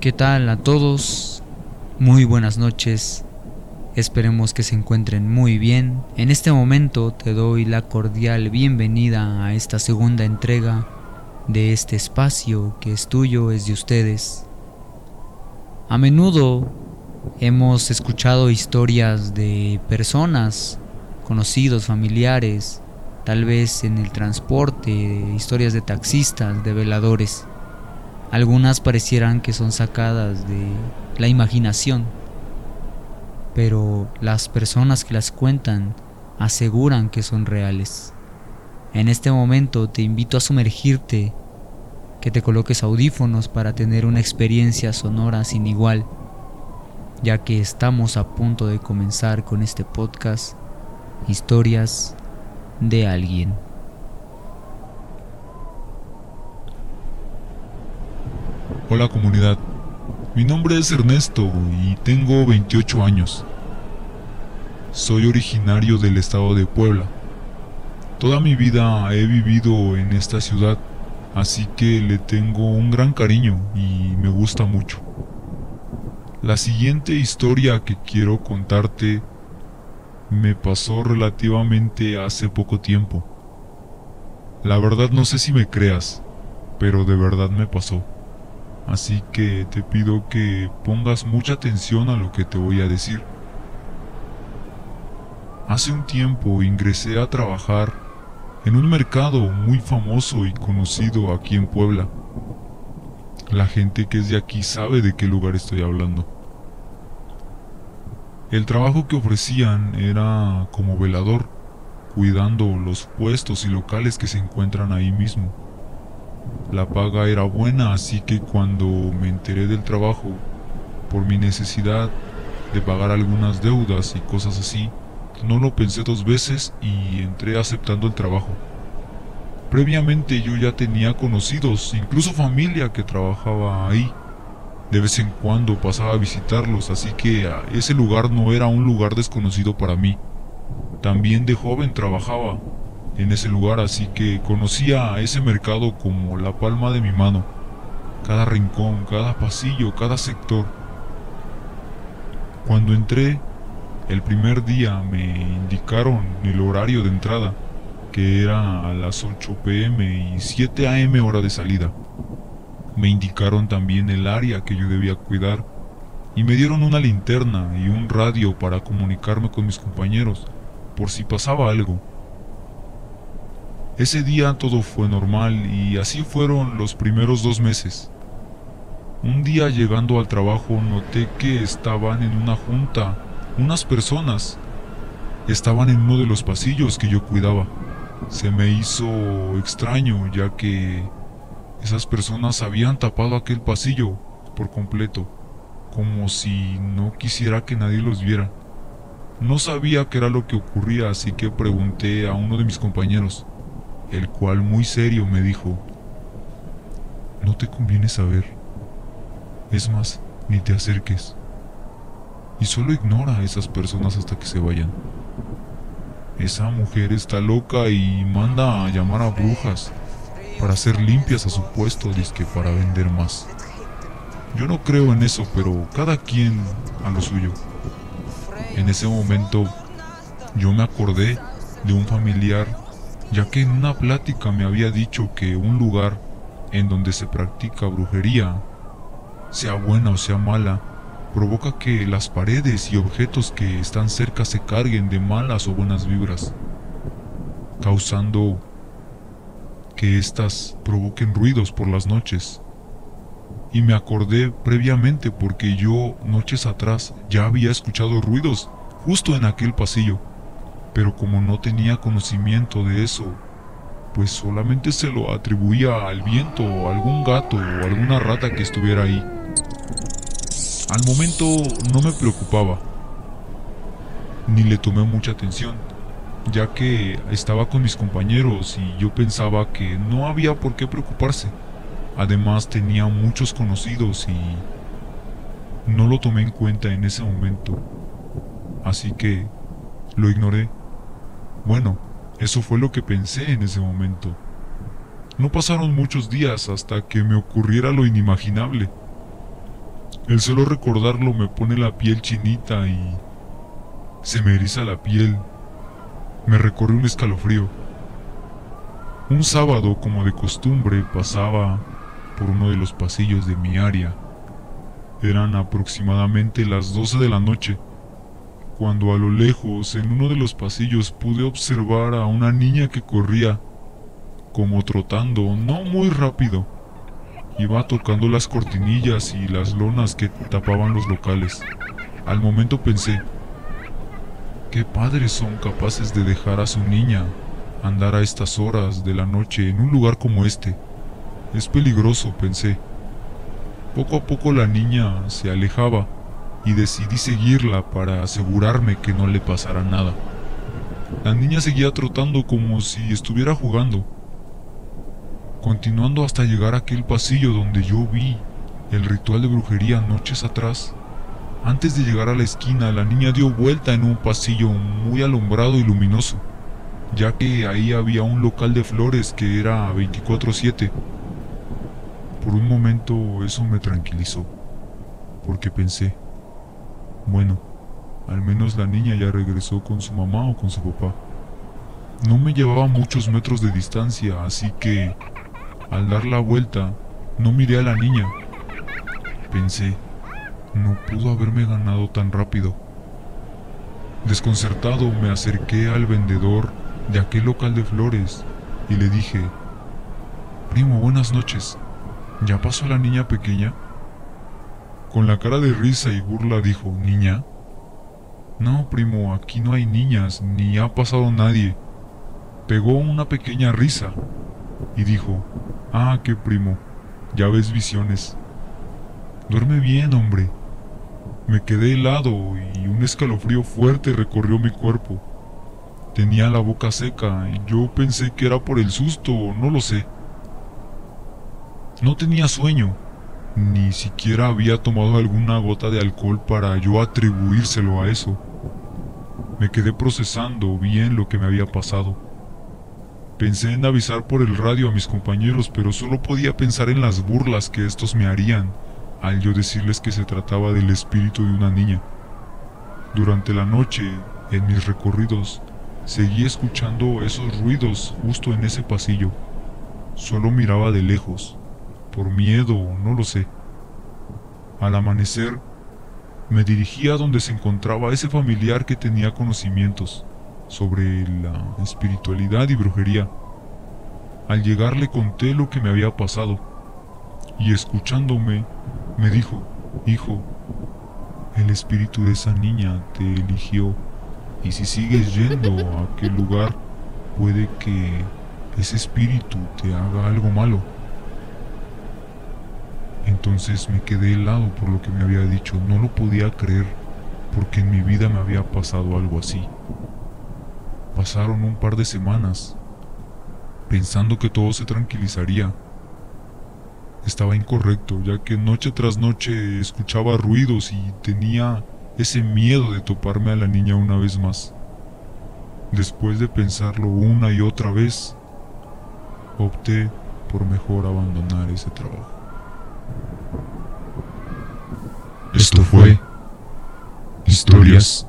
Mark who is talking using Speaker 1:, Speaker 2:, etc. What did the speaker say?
Speaker 1: ¿Qué tal a todos? Muy buenas noches. Esperemos que se encuentren muy bien. En este momento te doy la cordial bienvenida a esta segunda entrega de este espacio que es tuyo, es de ustedes. A menudo hemos escuchado historias de personas, conocidos, familiares, tal vez en el transporte, historias de taxistas, de veladores. Algunas parecieran que son sacadas de la imaginación, pero las personas que las cuentan aseguran que son reales. En este momento te invito a sumergirte, que te coloques audífonos para tener una experiencia sonora sin igual, ya que estamos a punto de comenzar con este podcast, Historias de alguien.
Speaker 2: Hola comunidad, mi nombre es Ernesto y tengo 28 años. Soy originario del estado de Puebla. Toda mi vida he vivido en esta ciudad, así que le tengo un gran cariño y me gusta mucho. La siguiente historia que quiero contarte me pasó relativamente hace poco tiempo. La verdad no sé si me creas, pero de verdad me pasó. Así que te pido que pongas mucha atención a lo que te voy a decir. Hace un tiempo ingresé a trabajar en un mercado muy famoso y conocido aquí en Puebla. La gente que es de aquí sabe de qué lugar estoy hablando. El trabajo que ofrecían era como velador, cuidando los puestos y locales que se encuentran ahí mismo. La paga era buena, así que cuando me enteré del trabajo, por mi necesidad de pagar algunas deudas y cosas así, no lo pensé dos veces y entré aceptando el trabajo. Previamente yo ya tenía conocidos, incluso familia que trabajaba ahí. De vez en cuando pasaba a visitarlos, así que ese lugar no era un lugar desconocido para mí. También de joven trabajaba, en ese lugar, así que conocía a ese mercado como la palma de mi mano. Cada rincón, cada pasillo, cada sector. Cuando entré, el primer día me indicaron el horario de entrada, que era a las 8 pm y 7 am hora de salida. Me indicaron también el área que yo debía cuidar y me dieron una linterna y un radio para comunicarme con mis compañeros por si pasaba algo. Ese día todo fue normal y así fueron los primeros dos meses. Un día llegando al trabajo noté que estaban en una junta unas personas. Estaban en uno de los pasillos que yo cuidaba. Se me hizo extraño ya que esas personas habían tapado aquel pasillo por completo, como si no quisiera que nadie los viera. No sabía qué era lo que ocurría, así que pregunté a uno de mis compañeros el cual muy serio me dijo, no te conviene saber. Es más, ni te acerques. Y solo ignora a esas personas hasta que se vayan. Esa mujer está loca y manda a llamar a brujas para hacer limpias a su puesto, disque para vender más. Yo no creo en eso, pero cada quien a lo suyo. En ese momento yo me acordé de un familiar ya que en una plática me había dicho que un lugar en donde se practica brujería, sea buena o sea mala, provoca que las paredes y objetos que están cerca se carguen de malas o buenas vibras, causando que éstas provoquen ruidos por las noches. Y me acordé previamente porque yo noches atrás ya había escuchado ruidos justo en aquel pasillo pero como no tenía conocimiento de eso, pues solamente se lo atribuía al viento o algún gato o alguna rata que estuviera ahí. Al momento no me preocupaba, ni le tomé mucha atención, ya que estaba con mis compañeros y yo pensaba que no había por qué preocuparse. Además tenía muchos conocidos y no lo tomé en cuenta en ese momento. Así que lo ignoré. Bueno, eso fue lo que pensé en ese momento. No pasaron muchos días hasta que me ocurriera lo inimaginable. El solo recordarlo me pone la piel chinita y se me eriza la piel. Me recorre un escalofrío. Un sábado, como de costumbre, pasaba por uno de los pasillos de mi área. Eran aproximadamente las 12 de la noche, cuando a lo lejos, en uno de los pasillos, pude observar a una niña que corría, como trotando, no muy rápido. Iba tocando las cortinillas y las lonas que tapaban los locales. Al momento pensé, ¿qué padres son capaces de dejar a su niña andar a estas horas de la noche en un lugar como este? Es peligroso, pensé. Poco a poco la niña se alejaba y decidí seguirla para asegurarme que no le pasara nada. La niña seguía trotando como si estuviera jugando, continuando hasta llegar a aquel pasillo donde yo vi el ritual de brujería noches atrás. Antes de llegar a la esquina, la niña dio vuelta en un pasillo muy alumbrado y luminoso, ya que ahí había un local de flores que era 24/7 por un momento eso me tranquilizó, porque pensé, bueno, al menos la niña ya regresó con su mamá o con su papá. No me llevaba muchos metros de distancia, así que al dar la vuelta no miré a la niña. Pensé, no pudo haberme ganado tan rápido. Desconcertado me acerqué al vendedor de aquel local de flores y le dije, Primo, buenas noches. ¿Ya pasó la niña pequeña? Con la cara de risa y burla dijo, ¿Niña? No, primo, aquí no hay niñas, ni ha pasado nadie. Pegó una pequeña risa y dijo, Ah, qué primo, ya ves visiones. Duerme bien, hombre. Me quedé helado y un escalofrío fuerte recorrió mi cuerpo. Tenía la boca seca y yo pensé que era por el susto, no lo sé. No tenía sueño, ni siquiera había tomado alguna gota de alcohol para yo atribuírselo a eso. Me quedé procesando bien lo que me había pasado. Pensé en avisar por el radio a mis compañeros, pero solo podía pensar en las burlas que estos me harían al yo decirles que se trataba del espíritu de una niña. Durante la noche, en mis recorridos, seguí escuchando esos ruidos justo en ese pasillo. Solo miraba de lejos, por miedo, no lo sé. Al amanecer, me dirigí a donde se encontraba ese familiar que tenía conocimientos sobre la espiritualidad y brujería. Al llegar le conté lo que me había pasado y escuchándome me dijo, hijo, el espíritu de esa niña te eligió y si sigues yendo a aquel lugar puede que ese espíritu te haga algo malo. Entonces me quedé helado por lo que me había dicho. No lo podía creer porque en mi vida me había pasado algo así. Pasaron un par de semanas pensando que todo se tranquilizaría. Estaba incorrecto, ya que noche tras noche escuchaba ruidos y tenía ese miedo de toparme a la niña una vez más. Después de pensarlo una y otra vez, opté por mejor abandonar ese trabajo.
Speaker 3: Esto fue Historias